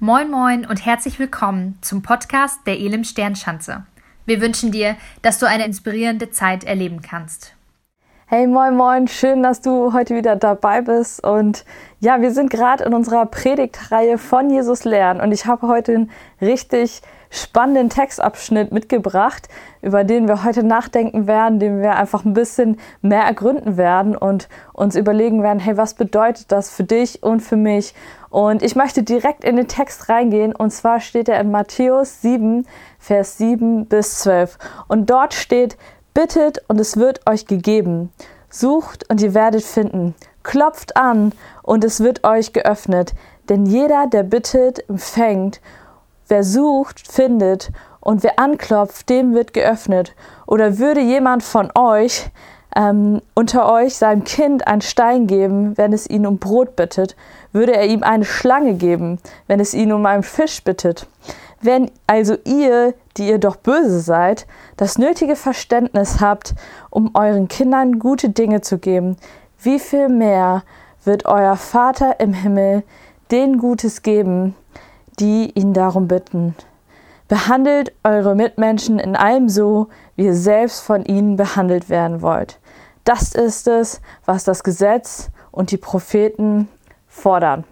Moin Moin und herzlich willkommen zum Podcast der Elim Sternschanze. Wir wünschen dir, dass du eine inspirierende Zeit erleben kannst. Hey Moin Moin, schön, dass du heute wieder dabei bist. Und ja, wir sind gerade in unserer Predigtreihe von Jesus lernen und ich habe heute einen richtig spannenden Textabschnitt mitgebracht, über den wir heute nachdenken werden, den wir einfach ein bisschen mehr ergründen werden und uns überlegen werden, hey, was bedeutet das für dich und für mich? Und ich möchte direkt in den Text reingehen und zwar steht er in Matthäus 7, Vers 7 bis 12. Und dort steht, bittet und es wird euch gegeben. Sucht und ihr werdet finden. Klopft an und es wird euch geöffnet. Denn jeder, der bittet, empfängt. Wer sucht, findet. Und wer anklopft, dem wird geöffnet. Oder würde jemand von euch ähm, unter euch seinem Kind einen Stein geben, wenn es ihn um Brot bittet? Würde er ihm eine Schlange geben, wenn es ihn um einen Fisch bittet? Wenn also ihr, die ihr doch böse seid, das nötige Verständnis habt, um euren Kindern gute Dinge zu geben, wie viel mehr wird euer Vater im Himmel denen Gutes geben, die ihn darum bitten. Behandelt eure Mitmenschen in allem so, wie ihr selbst von ihnen behandelt werden wollt. Das ist es, was das Gesetz und die Propheten fordern.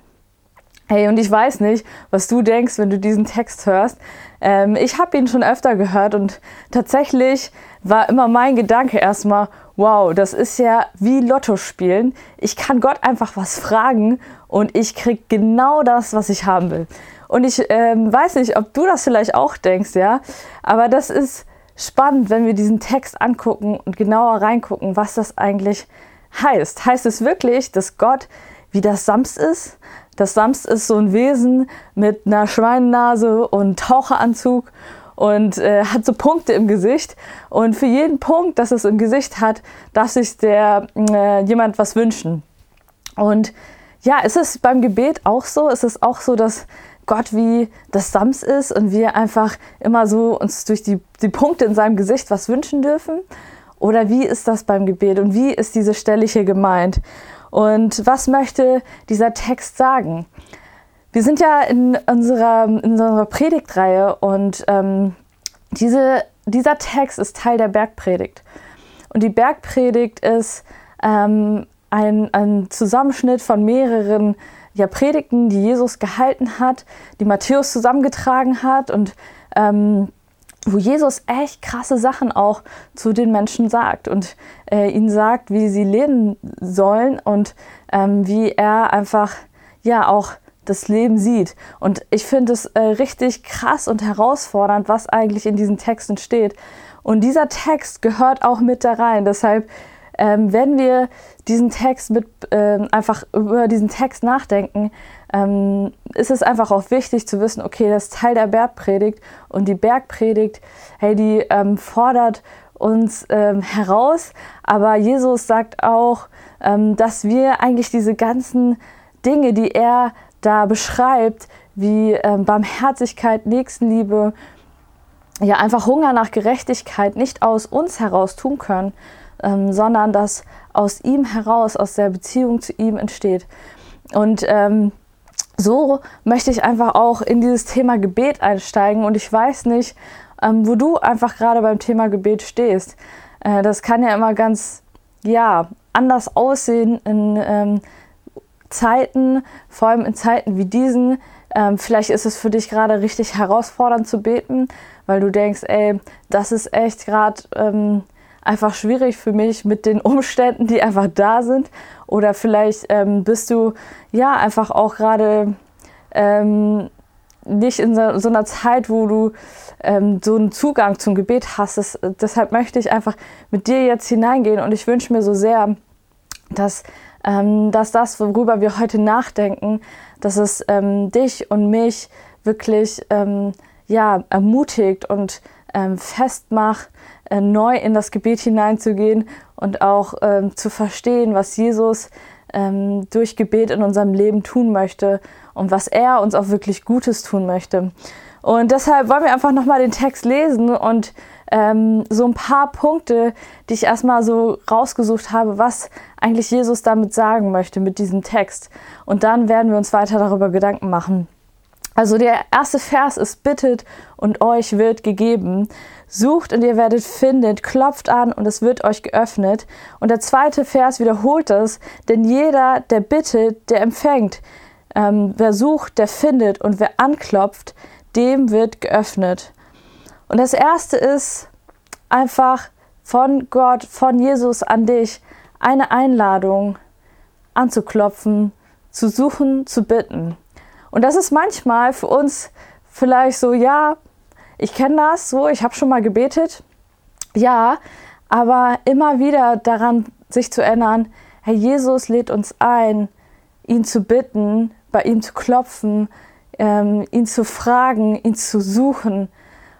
Hey, und ich weiß nicht, was du denkst, wenn du diesen Text hörst. Ähm, ich habe ihn schon öfter gehört und tatsächlich war immer mein Gedanke erstmal, wow, das ist ja wie Lotto spielen. Ich kann Gott einfach was fragen und ich krieg genau das, was ich haben will. Und ich ähm, weiß nicht, ob du das vielleicht auch denkst, ja, aber das ist spannend, wenn wir diesen Text angucken und genauer reingucken, was das eigentlich heißt. Heißt es wirklich, dass Gott wie das Sams ist? Das Sams ist so ein Wesen mit einer Schweinennase und Taucheranzug und äh, hat so Punkte im Gesicht. Und für jeden Punkt, das es im Gesicht hat, darf sich der äh, jemand was wünschen. Und ja, ist es beim Gebet auch so? Ist es auch so, dass Gott wie das Sams ist und wir einfach immer so uns durch die, die Punkte in seinem Gesicht was wünschen dürfen? Oder wie ist das beim Gebet und wie ist diese Stelle hier gemeint? Und was möchte dieser Text sagen? Wir sind ja in unserer, in unserer Predigtreihe und ähm, diese, dieser Text ist Teil der Bergpredigt. Und die Bergpredigt ist ähm, ein, ein Zusammenschnitt von mehreren ja, Predigten, die Jesus gehalten hat, die Matthäus zusammengetragen hat und ähm, wo Jesus echt krasse Sachen auch zu den Menschen sagt und äh, ihnen sagt, wie sie leben sollen und ähm, wie er einfach ja auch das Leben sieht. Und ich finde es äh, richtig krass und herausfordernd, was eigentlich in diesen Texten steht. Und dieser Text gehört auch mit da rein. Deshalb, ähm, wenn wir diesen Text mit äh, einfach über diesen Text nachdenken, ähm, ist es einfach auch wichtig zu wissen, okay, das ist Teil der Bergpredigt und die Bergpredigt, hey, die ähm, fordert uns ähm, heraus, aber Jesus sagt auch, ähm, dass wir eigentlich diese ganzen Dinge, die er da beschreibt, wie ähm, Barmherzigkeit, Nächstenliebe, ja einfach Hunger nach Gerechtigkeit nicht aus uns heraus tun können, ähm, sondern dass aus ihm heraus, aus der Beziehung zu ihm entsteht. Und ähm, so möchte ich einfach auch in dieses Thema Gebet einsteigen und ich weiß nicht, ähm, wo du einfach gerade beim Thema Gebet stehst. Äh, das kann ja immer ganz, ja, anders aussehen in ähm, Zeiten, vor allem in Zeiten wie diesen. Ähm, vielleicht ist es für dich gerade richtig herausfordernd zu beten, weil du denkst, ey, das ist echt gerade ähm, einfach schwierig für mich mit den Umständen, die einfach da sind. Oder vielleicht ähm, bist du ja einfach auch gerade ähm, nicht in so, so, einer Zeit, wo du ähm, so einen Zugang zum Gebet hast. Das, deshalb möchte ich einfach mit dir jetzt hineingehen und ich wünsche mir so sehr, dass, ähm, dass das, worüber wir heute nachdenken, dass es ähm, dich und mich wirklich ähm, ja, ermutigt und ähm, festmacht, äh, neu in das Gebet hineinzugehen und auch ähm, zu verstehen, was Jesus ähm, durch Gebet in unserem Leben tun möchte und was er uns auch wirklich Gutes tun möchte. Und deshalb wollen wir einfach nochmal den Text lesen und ähm, so ein paar Punkte, die ich erstmal so rausgesucht habe, was eigentlich Jesus damit sagen möchte mit diesem Text. Und dann werden wir uns weiter darüber Gedanken machen. Also der erste Vers ist, bittet und euch wird gegeben. Sucht und ihr werdet findet, klopft an und es wird euch geöffnet. Und der zweite Vers wiederholt es, denn jeder, der bittet, der empfängt. Ähm, wer sucht, der findet und wer anklopft, dem wird geöffnet. Und das erste ist einfach von Gott, von Jesus an dich, eine Einladung anzuklopfen, zu suchen, zu bitten. Und das ist manchmal für uns vielleicht so, ja, ich kenne das so, ich habe schon mal gebetet, ja, aber immer wieder daran sich zu erinnern, Herr Jesus lädt uns ein, ihn zu bitten, bei ihm zu klopfen, ähm, ihn zu fragen, ihn zu suchen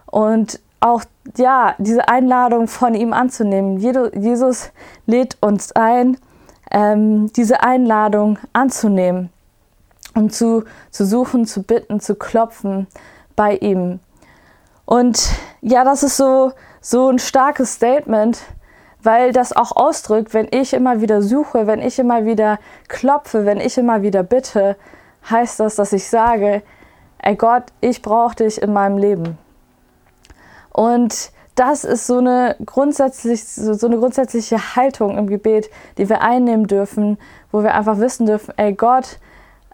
und auch ja diese Einladung von ihm anzunehmen. Jesus lädt uns ein, ähm, diese Einladung anzunehmen und zu, zu suchen, zu bitten, zu klopfen bei ihm. Und ja, das ist so, so ein starkes Statement, weil das auch ausdrückt, wenn ich immer wieder suche, wenn ich immer wieder klopfe, wenn ich immer wieder bitte, heißt das, dass ich sage, ey Gott, ich brauche dich in meinem Leben. Und das ist so eine, grundsätzlich, so eine grundsätzliche Haltung im Gebet, die wir einnehmen dürfen, wo wir einfach wissen dürfen, ey Gott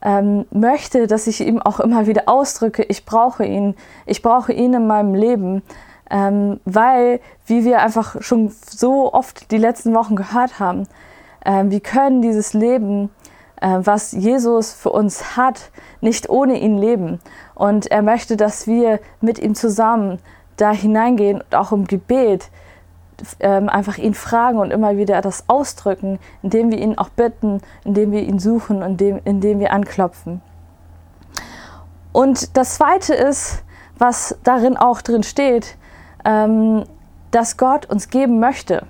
ähm, möchte, dass ich ihm auch immer wieder ausdrücke, ich brauche ihn, ich brauche ihn in meinem Leben, ähm, weil, wie wir einfach schon so oft die letzten Wochen gehört haben, äh, wir können dieses Leben, äh, was Jesus für uns hat, nicht ohne ihn leben. Und er möchte, dass wir mit ihm zusammen da hineingehen und auch im Gebet ähm, einfach ihn fragen und immer wieder das ausdrücken, indem wir ihn auch bitten, indem wir ihn suchen und indem, indem wir anklopfen. Und das Zweite ist, was darin auch drin steht, ähm, dass Gott uns geben möchte.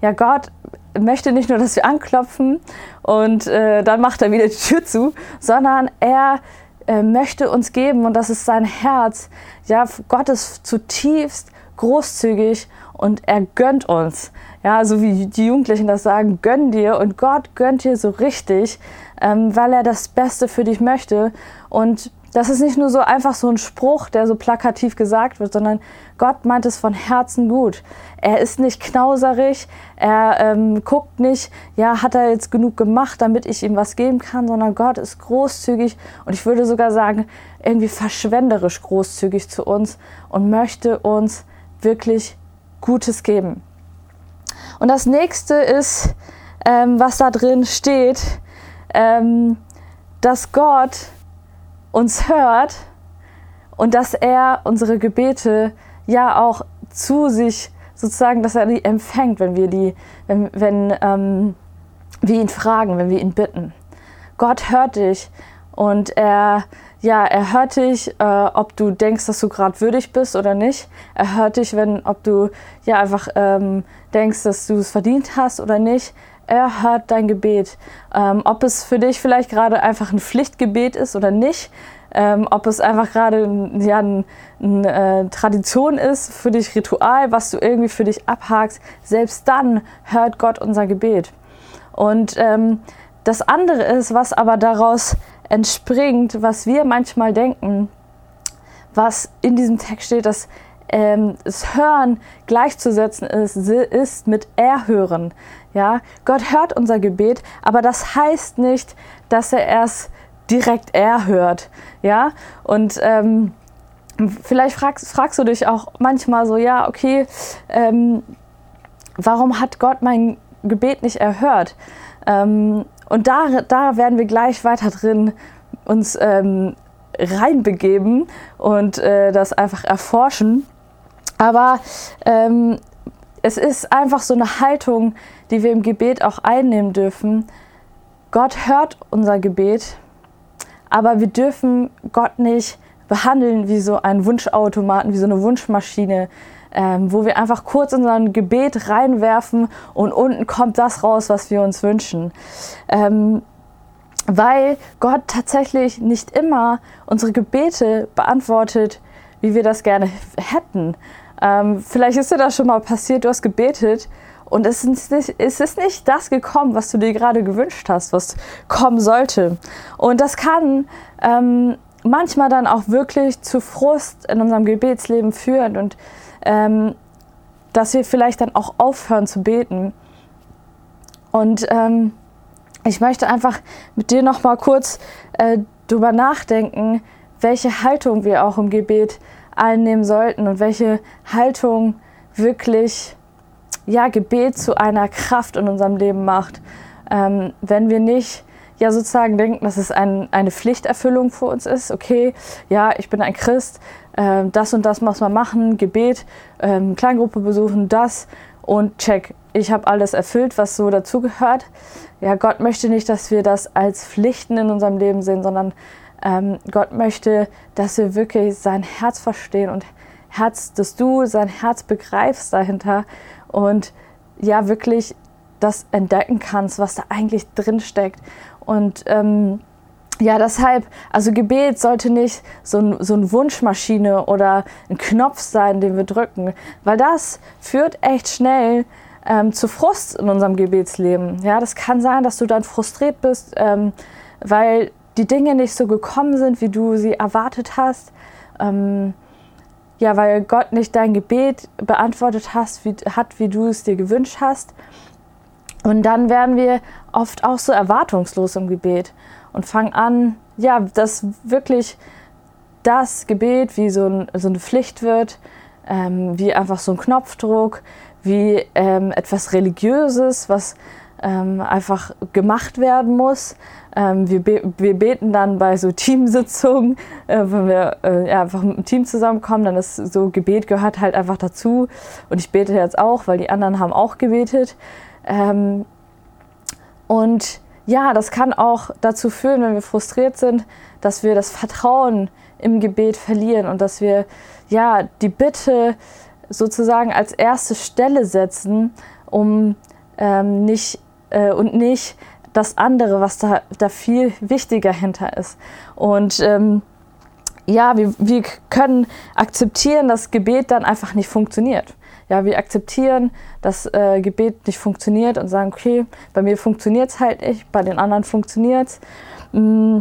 Ja, Gott möchte nicht nur, dass wir anklopfen und äh, dann macht er wieder die Tür zu, sondern er äh, möchte uns geben und das ist sein Herz. Ja, Gott ist zutiefst großzügig und er gönnt uns. Ja, so wie die Jugendlichen das sagen, gönn dir und Gott gönnt dir so richtig, ähm, weil er das Beste für dich möchte. Und das ist nicht nur so einfach so ein Spruch, der so plakativ gesagt wird, sondern Gott meint es von Herzen gut. Er ist nicht knauserig, er ähm, guckt nicht, ja, hat er jetzt genug gemacht, damit ich ihm was geben kann, sondern Gott ist großzügig und ich würde sogar sagen, irgendwie verschwenderisch großzügig zu uns und möchte uns wirklich Gutes geben. Und das nächste ist, ähm, was da drin steht, ähm, dass Gott uns hört und dass er unsere Gebete ja auch zu sich sozusagen, dass er die empfängt, wenn wir die, wenn, wenn ähm, wir ihn fragen, wenn wir ihn bitten. Gott hört dich und er, ja, er hört dich, äh, ob du denkst, dass du gerade würdig bist oder nicht. Er hört dich, wenn, ob du ja einfach ähm, denkst, dass du es verdient hast oder nicht er hört dein Gebet. Ähm, ob es für dich vielleicht gerade einfach ein Pflichtgebet ist oder nicht, ähm, ob es einfach gerade ja, eine ein, äh, Tradition ist, für dich Ritual, was du irgendwie für dich abhakst, selbst dann hört Gott unser Gebet. Und ähm, das andere ist, was aber daraus entspringt, was wir manchmal denken, was in diesem Text steht, dass ähm, das Hören gleichzusetzen ist, ist mit Erhören. Ja, Gott hört unser Gebet, aber das heißt nicht, dass er erst direkt erhört. Ja, und ähm, vielleicht fragst, fragst du dich auch manchmal so, ja, okay, ähm, warum hat Gott mein Gebet nicht erhört? Ähm, und da, da werden wir gleich weiter drin uns ähm, reinbegeben und äh, das einfach erforschen. Aber ähm, es ist einfach so eine Haltung, die wir im Gebet auch einnehmen dürfen. Gott hört unser Gebet, aber wir dürfen Gott nicht behandeln wie so ein Wunschautomaten, wie so eine Wunschmaschine, ähm, wo wir einfach kurz unser Gebet reinwerfen und unten kommt das raus, was wir uns wünschen. Ähm, weil Gott tatsächlich nicht immer unsere Gebete beantwortet, wie wir das gerne hätten. Ähm, vielleicht ist dir das schon mal passiert, du hast gebetet und es ist, nicht, es ist nicht das gekommen, was du dir gerade gewünscht hast, was kommen sollte. Und das kann ähm, manchmal dann auch wirklich zu Frust in unserem Gebetsleben führt und ähm, dass wir vielleicht dann auch aufhören zu beten. Und ähm, ich möchte einfach mit dir noch mal kurz äh, drüber nachdenken, welche Haltung wir auch im Gebet einnehmen sollten und welche Haltung wirklich ja, Gebet zu einer Kraft in unserem Leben macht. Ähm, wenn wir nicht ja sozusagen denken, dass es ein, eine Pflichterfüllung für uns ist. Okay, ja, ich bin ein Christ, äh, das und das muss man machen, Gebet, äh, Kleingruppe besuchen, das und check. Ich habe alles erfüllt, was so dazugehört. Ja, Gott möchte nicht, dass wir das als Pflichten in unserem Leben sehen, sondern ähm, Gott möchte, dass wir wirklich sein Herz verstehen und Herz, dass du sein Herz begreifst dahinter und ja wirklich das entdecken kannst, was da eigentlich drin steckt. Und ähm, ja, deshalb, also Gebet sollte nicht so, ein, so eine Wunschmaschine oder ein Knopf sein, den wir drücken, weil das führt echt schnell ähm, zu Frust in unserem Gebetsleben. Ja, das kann sein, dass du dann frustriert bist, ähm, weil die Dinge nicht so gekommen sind, wie du sie erwartet hast. Ähm, ja, weil Gott nicht dein Gebet beantwortet hast, wie, hat, wie du es dir gewünscht hast. Und dann werden wir oft auch so erwartungslos im Gebet und fangen an, ja, dass wirklich das Gebet wie so, ein, so eine Pflicht wird, ähm, wie einfach so ein Knopfdruck, wie ähm, etwas Religiöses, was ähm, einfach gemacht werden muss. Ähm, wir, be wir beten dann bei so Teamsitzungen, äh, wenn wir äh, ja, einfach mit dem Team zusammenkommen, dann ist so Gebet gehört halt einfach dazu. Und ich bete jetzt auch, weil die anderen haben auch gebetet. Ähm, und ja, das kann auch dazu führen, wenn wir frustriert sind, dass wir das Vertrauen im Gebet verlieren und dass wir ja die Bitte sozusagen als erste Stelle setzen, um ähm, nicht äh, und nicht das andere, was da, da viel wichtiger hinter ist. Und ähm, ja, wir, wir können akzeptieren, dass Gebet dann einfach nicht funktioniert. Ja, wir akzeptieren, dass äh, Gebet nicht funktioniert und sagen, okay, bei mir funktioniert es halt nicht, bei den anderen funktioniert es. Mm,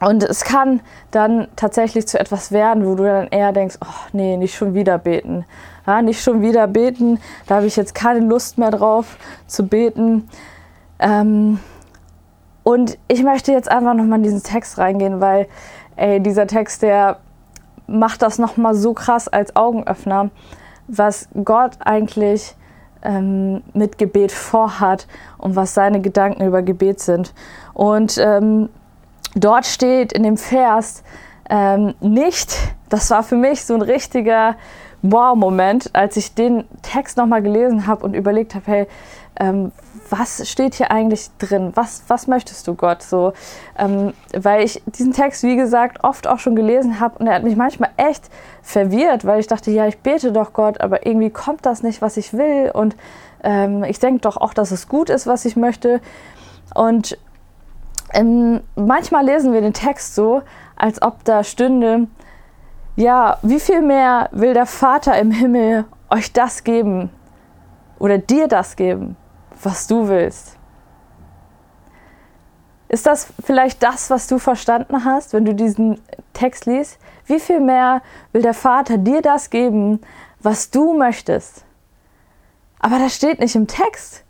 und es kann dann tatsächlich zu etwas werden, wo du dann eher denkst, oh nee, nicht schon wieder beten. Ja, nicht schon wieder beten, da habe ich jetzt keine Lust mehr drauf zu beten. Ähm, und ich möchte jetzt einfach nochmal in diesen Text reingehen, weil ey, dieser Text, der macht das nochmal so krass als Augenöffner, was Gott eigentlich ähm, mit Gebet vorhat und was seine Gedanken über Gebet sind. Und ähm, dort steht in dem Vers ähm, nicht, das war für mich so ein richtiger Wow-Moment, als ich den Text nochmal gelesen habe und überlegt habe, hey, ähm, was steht hier eigentlich drin? Was, was möchtest du Gott so? Ähm, weil ich diesen Text, wie gesagt, oft auch schon gelesen habe und er hat mich manchmal echt verwirrt, weil ich dachte, ja, ich bete doch Gott, aber irgendwie kommt das nicht, was ich will und ähm, ich denke doch auch, dass es gut ist, was ich möchte. Und ähm, manchmal lesen wir den Text so, als ob da stünde, ja, wie viel mehr will der Vater im Himmel euch das geben oder dir das geben? Was du willst. Ist das vielleicht das, was du verstanden hast, wenn du diesen Text liest? Wie viel mehr will der Vater dir das geben, was du möchtest? Aber das steht nicht im Text.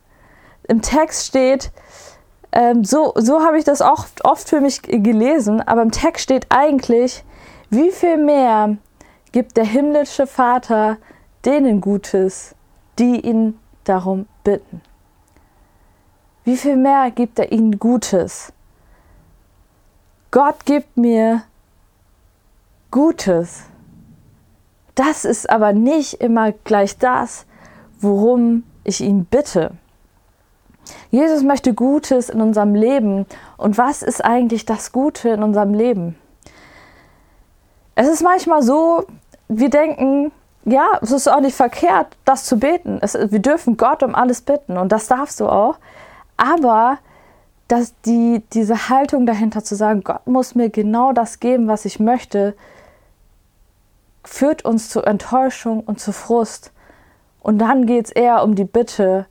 Im Text steht, ähm, so, so habe ich das auch oft für mich gelesen, aber im Text steht eigentlich, wie viel mehr gibt der himmlische Vater denen Gutes, die ihn darum bitten wie viel mehr gibt er ihnen Gutes? Gott gibt mir Gutes. Das ist aber nicht immer gleich das, worum ich ihn bitte. Jesus möchte Gutes in unserem Leben. Und was ist eigentlich das Gute in unserem Leben? Es ist manchmal so, wir denken, ja, es ist auch nicht verkehrt, das zu beten. Es, wir dürfen Gott um alles bitten und das darfst du auch. Aber dass die, diese Haltung dahinter zu sagen, Gott muss mir genau das geben, was ich möchte, führt uns zu Enttäuschung und zu Frust. Und dann geht es eher um die Bitte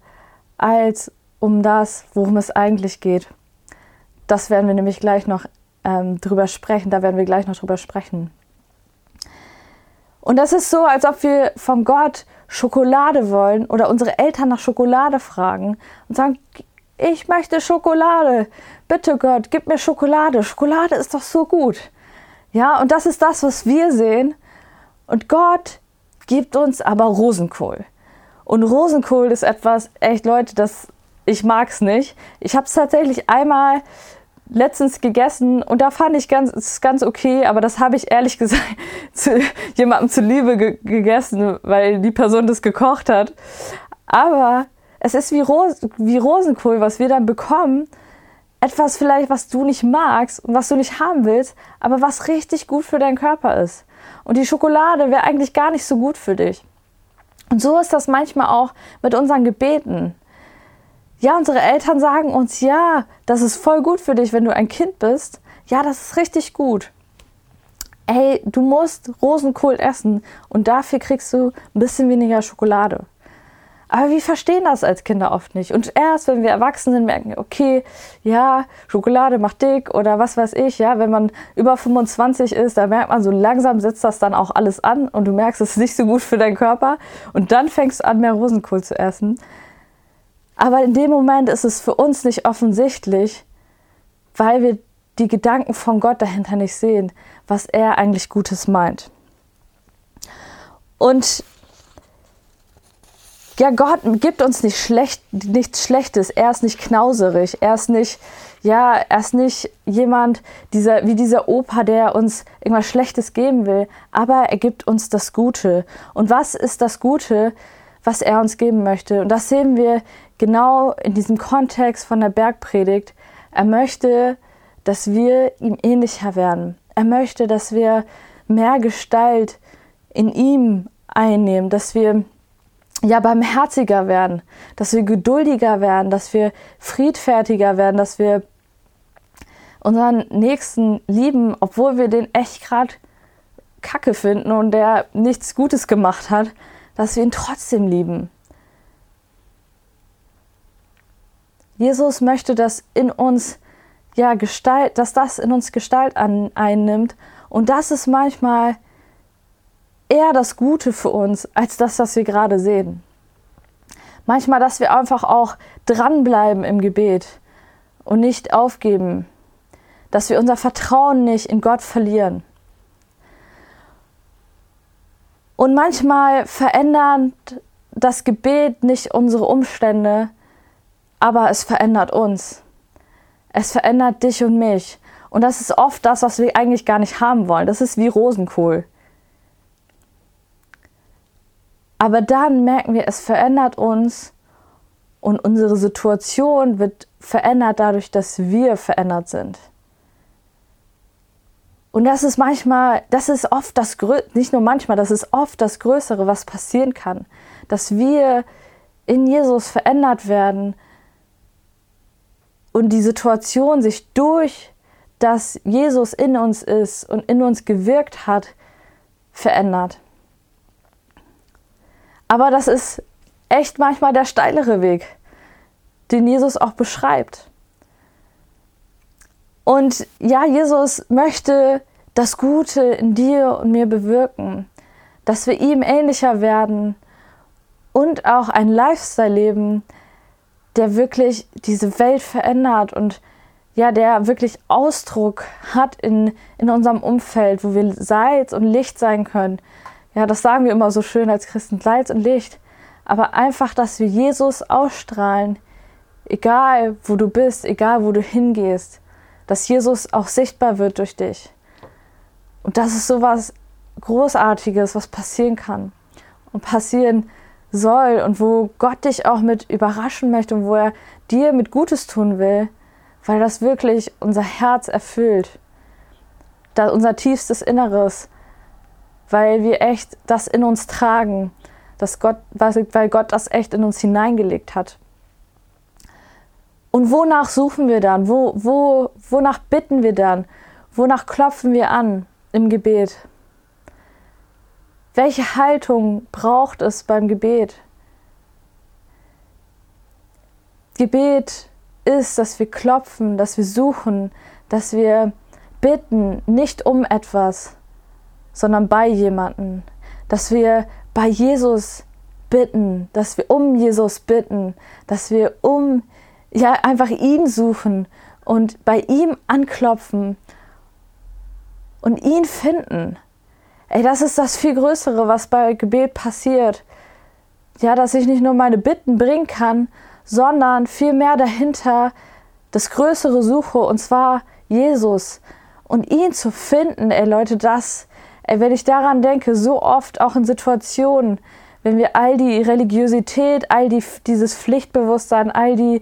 als um das, worum es eigentlich geht. Das werden wir nämlich gleich noch ähm, drüber sprechen. Da werden wir gleich noch drüber sprechen. Und das ist so, als ob wir von Gott Schokolade wollen oder unsere Eltern nach Schokolade fragen und sagen, ich möchte Schokolade. Bitte Gott, gib mir Schokolade. Schokolade ist doch so gut. Ja, und das ist das, was wir sehen. Und Gott gibt uns aber Rosenkohl. Und Rosenkohl ist etwas, echt Leute, das ich mag es nicht. Ich habe es tatsächlich einmal letztens gegessen und da fand ich ganz, ganz okay, aber das habe ich ehrlich gesagt zu jemandem zuliebe ge gegessen, weil die Person das gekocht hat. Aber es ist wie, Ros wie Rosenkohl, was wir dann bekommen. Etwas vielleicht, was du nicht magst und was du nicht haben willst, aber was richtig gut für deinen Körper ist. Und die Schokolade wäre eigentlich gar nicht so gut für dich. Und so ist das manchmal auch mit unseren Gebeten. Ja, unsere Eltern sagen uns, ja, das ist voll gut für dich, wenn du ein Kind bist. Ja, das ist richtig gut. Ey, du musst Rosenkohl essen und dafür kriegst du ein bisschen weniger Schokolade. Aber wir verstehen das als Kinder oft nicht. Und erst, wenn wir erwachsen sind, merken wir, okay, ja, Schokolade macht dick oder was weiß ich, ja, wenn man über 25 ist, da merkt man so langsam setzt das dann auch alles an und du merkst, es ist nicht so gut für deinen Körper und dann fängst du an, mehr Rosenkohl zu essen. Aber in dem Moment ist es für uns nicht offensichtlich, weil wir die Gedanken von Gott dahinter nicht sehen, was er eigentlich Gutes meint. Und ja, Gott gibt uns nicht schlecht, nichts Schlechtes. Er ist nicht knauserig. Er ist nicht, ja, er ist nicht jemand, dieser, wie dieser Opa, der uns irgendwas Schlechtes geben will. Aber er gibt uns das Gute. Und was ist das Gute, was er uns geben möchte? Und das sehen wir genau in diesem Kontext von der Bergpredigt. Er möchte, dass wir ihm ähnlicher werden. Er möchte, dass wir mehr Gestalt in ihm einnehmen, dass wir ja, barmherziger werden, dass wir geduldiger werden, dass wir friedfertiger werden, dass wir unseren Nächsten lieben, obwohl wir den echt gerade kacke finden und der nichts Gutes gemacht hat, dass wir ihn trotzdem lieben. Jesus möchte, dass in uns ja Gestalt, dass das in uns Gestalt an, einnimmt und das ist manchmal eher das Gute für uns als das, was wir gerade sehen. Manchmal, dass wir einfach auch dranbleiben im Gebet und nicht aufgeben, dass wir unser Vertrauen nicht in Gott verlieren. Und manchmal verändert das Gebet nicht unsere Umstände, aber es verändert uns. Es verändert dich und mich. Und das ist oft das, was wir eigentlich gar nicht haben wollen. Das ist wie Rosenkohl. Aber dann merken wir, es verändert uns und unsere Situation wird verändert dadurch, dass wir verändert sind. Und das ist manchmal, das ist oft das Größere, nicht nur manchmal, das ist oft das Größere, was passieren kann. Dass wir in Jesus verändert werden und die Situation sich durch das Jesus in uns ist und in uns gewirkt hat, verändert. Aber das ist echt manchmal der steilere Weg, den Jesus auch beschreibt. Und ja, Jesus möchte das Gute in dir und mir bewirken, dass wir ihm ähnlicher werden und auch ein Lifestyle leben, der wirklich diese Welt verändert und ja, der wirklich Ausdruck hat in, in unserem Umfeld, wo wir Salz und Licht sein können, ja, das sagen wir immer so schön als Christen, Salz und Licht. Aber einfach, dass wir Jesus ausstrahlen, egal wo du bist, egal wo du hingehst, dass Jesus auch sichtbar wird durch dich. Und das ist so was Großartiges, was passieren kann und passieren soll und wo Gott dich auch mit überraschen möchte und wo er dir mit Gutes tun will, weil das wirklich unser Herz erfüllt, da unser tiefstes Inneres weil wir echt das in uns tragen, dass Gott, weil Gott das echt in uns hineingelegt hat. Und wonach suchen wir dann? Wo, wo, wonach bitten wir dann? Wonach klopfen wir an im Gebet? Welche Haltung braucht es beim Gebet? Gebet ist, dass wir klopfen, dass wir suchen, dass wir bitten nicht um etwas, sondern bei jemanden. Dass wir bei Jesus bitten, dass wir um Jesus bitten, dass wir um, ja, einfach ihn suchen und bei ihm anklopfen und ihn finden. Ey, das ist das viel Größere, was bei Gebet passiert. Ja, dass ich nicht nur meine Bitten bringen kann, sondern vielmehr dahinter das Größere suche, und zwar Jesus. Und ihn zu finden, ey Leute, das, ey, wenn ich daran denke, so oft auch in Situationen, wenn wir all die Religiosität, all die, dieses Pflichtbewusstsein, all die,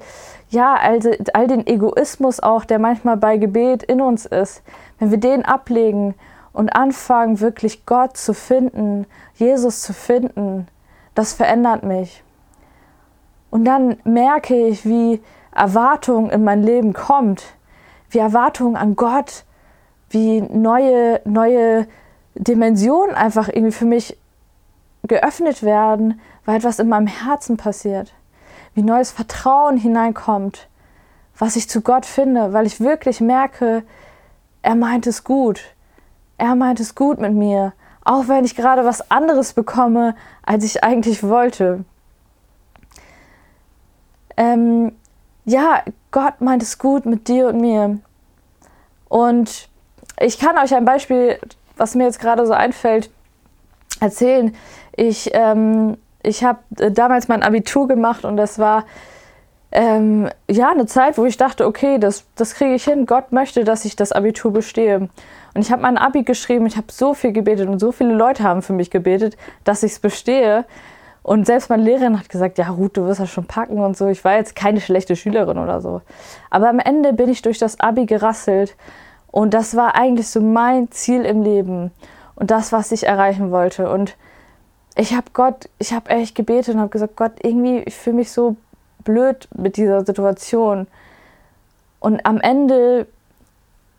ja, all, all den Egoismus auch, der manchmal bei Gebet in uns ist, wenn wir den ablegen und anfangen, wirklich Gott zu finden, Jesus zu finden, das verändert mich. Und dann merke ich, wie Erwartung in mein Leben kommt, wie Erwartung an Gott, wie neue, neue Dimensionen einfach irgendwie für mich geöffnet werden, weil etwas in meinem Herzen passiert, wie neues Vertrauen hineinkommt, was ich zu Gott finde, weil ich wirklich merke, er meint es gut. Er meint es gut mit mir, auch wenn ich gerade was anderes bekomme, als ich eigentlich wollte. Ähm, ja, Gott meint es gut mit dir und mir. Und ich kann euch ein Beispiel, was mir jetzt gerade so einfällt, erzählen. Ich, ähm, ich habe damals mein Abitur gemacht und das war ähm, ja eine Zeit, wo ich dachte, okay, das, das kriege ich hin. Gott möchte, dass ich das Abitur bestehe. Und ich habe mein Abi geschrieben, ich habe so viel gebetet und so viele Leute haben für mich gebetet, dass ich es bestehe. Und selbst meine Lehrerin hat gesagt, ja Ruth, du wirst das schon packen und so. Ich war jetzt keine schlechte Schülerin oder so. Aber am Ende bin ich durch das Abi gerasselt und das war eigentlich so mein Ziel im Leben und das, was ich erreichen wollte. Und ich habe Gott, ich habe echt gebetet und habe gesagt, Gott, irgendwie, ich fühle mich so blöd mit dieser Situation. Und am Ende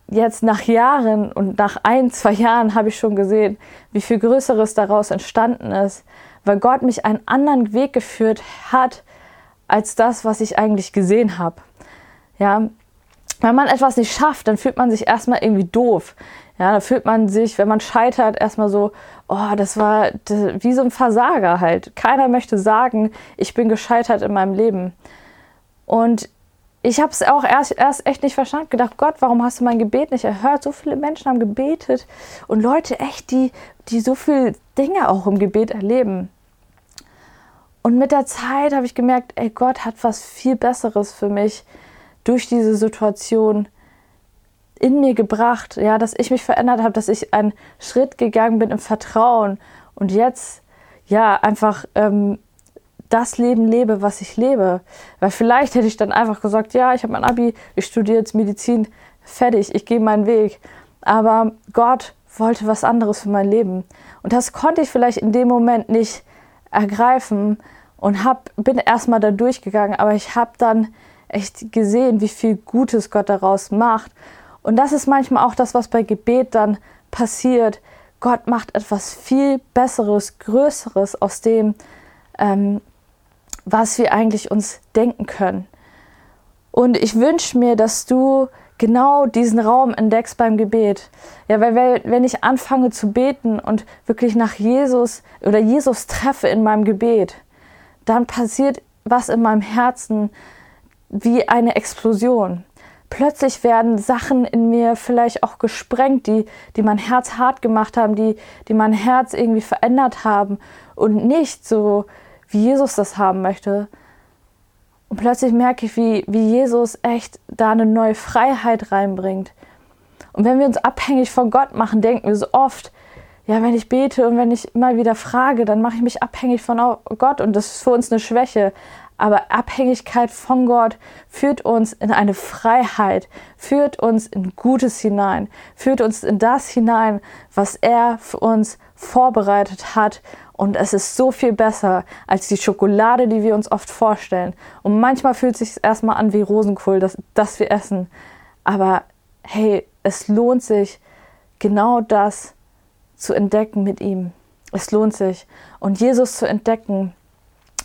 jetzt nach Jahren und nach ein, zwei Jahren habe ich schon gesehen, wie viel Größeres daraus entstanden ist, weil Gott mich einen anderen Weg geführt hat, als das, was ich eigentlich gesehen habe. Ja, wenn man etwas nicht schafft, dann fühlt man sich erstmal irgendwie doof. Ja, da fühlt man sich, wenn man scheitert, erstmal so, oh, das war wie so ein Versager halt. Keiner möchte sagen, ich bin gescheitert in meinem Leben. Und ich habe es auch erst, erst echt nicht verstanden. Gedacht, Gott, warum hast du mein Gebet nicht erhört? So viele Menschen haben gebetet und Leute echt, die, die so viele Dinge auch im Gebet erleben. Und mit der Zeit habe ich gemerkt, ey, Gott hat was viel Besseres für mich durch diese Situation in mir gebracht, ja, dass ich mich verändert habe, dass ich einen Schritt gegangen bin im Vertrauen und jetzt ja einfach ähm, das Leben lebe, was ich lebe. Weil vielleicht hätte ich dann einfach gesagt, ja, ich habe mein Abi, ich studiere jetzt Medizin, fertig, ich gehe meinen Weg. Aber Gott wollte was anderes für mein Leben. Und das konnte ich vielleicht in dem Moment nicht ergreifen und hab, bin erstmal da durchgegangen, aber ich habe dann echt gesehen, wie viel Gutes Gott daraus macht. Und das ist manchmal auch das, was bei Gebet dann passiert. Gott macht etwas viel Besseres, Größeres aus dem, ähm, was wir eigentlich uns denken können. Und ich wünsche mir, dass du genau diesen Raum entdeckst beim Gebet. Ja, weil wenn ich anfange zu beten und wirklich nach Jesus oder Jesus treffe in meinem Gebet, dann passiert was in meinem Herzen wie eine Explosion. Plötzlich werden Sachen in mir vielleicht auch gesprengt, die, die mein Herz hart gemacht haben, die, die mein Herz irgendwie verändert haben und nicht so wie Jesus das haben möchte. Und plötzlich merke ich, wie, wie Jesus echt da eine neue Freiheit reinbringt. Und wenn wir uns abhängig von Gott machen, denken wir so oft, ja, wenn ich bete und wenn ich immer wieder frage, dann mache ich mich abhängig von Gott und das ist für uns eine Schwäche. Aber Abhängigkeit von Gott führt uns in eine Freiheit, führt uns in Gutes hinein, führt uns in das hinein, was er für uns vorbereitet hat und es ist so viel besser als die Schokolade, die wir uns oft vorstellen. Und manchmal fühlt es sich erstmal an wie Rosenkohl, das, das wir essen. Aber hey, es lohnt sich, genau das zu entdecken mit ihm. Es lohnt sich. Und Jesus zu entdecken,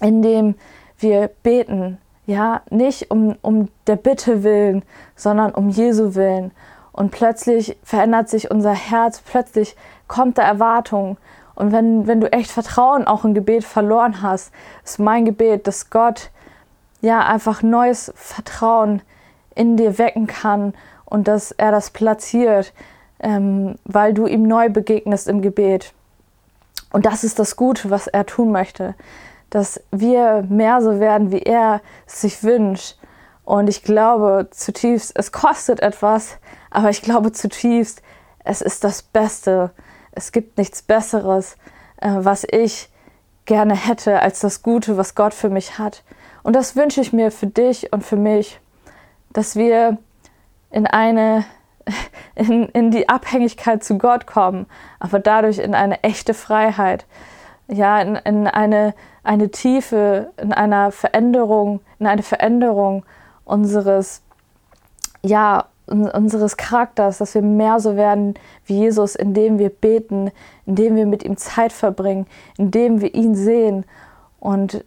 indem wir beten. Ja, nicht um, um der Bitte willen, sondern um Jesu willen. und plötzlich verändert sich unser Herz, plötzlich kommt da Erwartung. Und wenn, wenn du echt Vertrauen auch im Gebet verloren hast, ist mein Gebet, dass Gott ja einfach neues Vertrauen in dir wecken kann und dass er das platziert, ähm, weil du ihm neu begegnest im Gebet. Und das ist das Gute, was er tun möchte, dass wir mehr so werden, wie er es sich wünscht. Und ich glaube zutiefst, es kostet etwas, aber ich glaube zutiefst, es ist das Beste. Es gibt nichts Besseres, äh, was ich gerne hätte, als das Gute, was Gott für mich hat. Und das wünsche ich mir für dich und für mich, dass wir in eine in, in die Abhängigkeit zu Gott kommen, aber dadurch in eine echte Freiheit, ja, in, in eine, eine Tiefe, in einer Veränderung, in eine Veränderung unseres, ja, unseres Charakters, dass wir mehr so werden wie Jesus, indem wir beten, indem wir mit ihm Zeit verbringen, indem wir ihn sehen und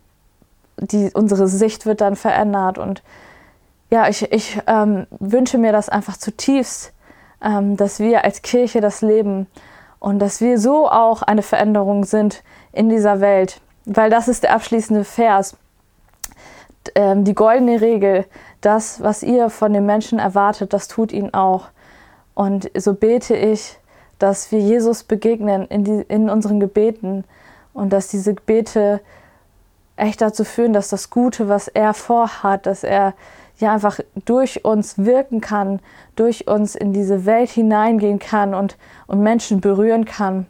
die, unsere Sicht wird dann verändert. Und ja, ich, ich ähm, wünsche mir das einfach zutiefst, ähm, dass wir als Kirche das leben und dass wir so auch eine Veränderung sind in dieser Welt, weil das ist der abschließende Vers. Ähm, die goldene Regel, das, was ihr von den Menschen erwartet, das tut ihn auch. Und so bete ich, dass wir Jesus begegnen in, die, in unseren Gebeten und dass diese Gebete echt dazu führen, dass das Gute, was er vorhat, dass er ja einfach durch uns wirken kann, durch uns in diese Welt hineingehen kann und, und Menschen berühren kann,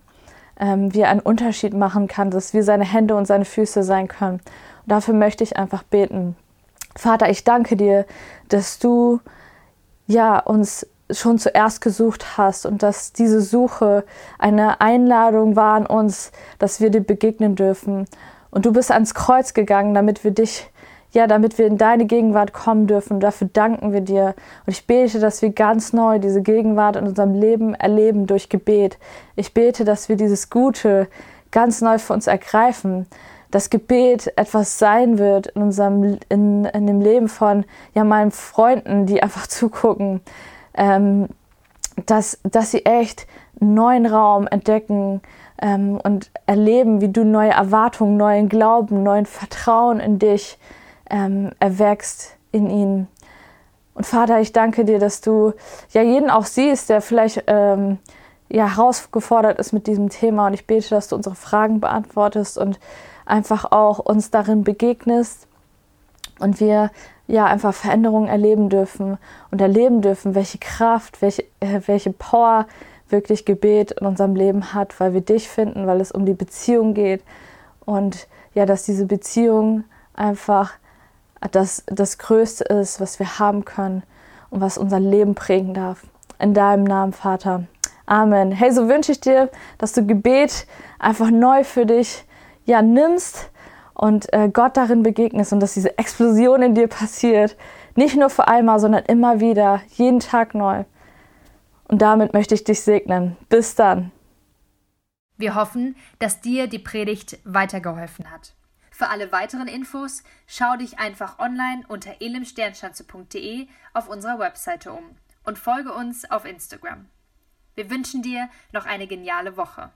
ähm, wie er einen Unterschied machen kann, dass wir seine Hände und seine Füße sein können. Und dafür möchte ich einfach beten. Vater, ich danke dir, dass du ja uns schon zuerst gesucht hast und dass diese Suche eine Einladung war an uns, dass wir dir begegnen dürfen. Und du bist ans Kreuz gegangen, damit wir dich, ja, damit wir in deine Gegenwart kommen dürfen. dafür danken wir dir. Und ich bete, dass wir ganz neu diese Gegenwart in unserem Leben erleben durch Gebet. Ich bete, dass wir dieses Gute ganz neu für uns ergreifen, das Gebet etwas sein wird in unserem in, in dem Leben von ja meinen Freunden, die einfach zugucken, ähm, dass, dass sie echt neuen Raum entdecken ähm, und erleben, wie du neue Erwartungen, neuen Glauben, neuen Vertrauen in dich ähm, erwächst in ihnen. Und Vater, ich danke dir, dass du ja jeden auch siehst, der vielleicht ähm, ja, herausgefordert ist mit diesem Thema. Und ich bete, dass du unsere Fragen beantwortest und einfach auch uns darin begegnest und wir ja einfach Veränderungen erleben dürfen und erleben dürfen, welche Kraft, welche, äh, welche Power wirklich Gebet in unserem Leben hat, weil wir dich finden, weil es um die Beziehung geht und ja, dass diese Beziehung einfach das, das Größte ist, was wir haben können und was unser Leben prägen darf. In deinem Namen, Vater. Amen. Hey, so wünsche ich dir, dass du Gebet einfach neu für dich ja, nimmst und äh, Gott darin begegnest und dass diese Explosion in dir passiert. Nicht nur für einmal, sondern immer wieder, jeden Tag neu. Und damit möchte ich dich segnen. Bis dann. Wir hoffen, dass dir die Predigt weitergeholfen hat. Für alle weiteren Infos schau dich einfach online unter elimsternschanze.de auf unserer Webseite um und folge uns auf Instagram. Wir wünschen dir noch eine geniale Woche.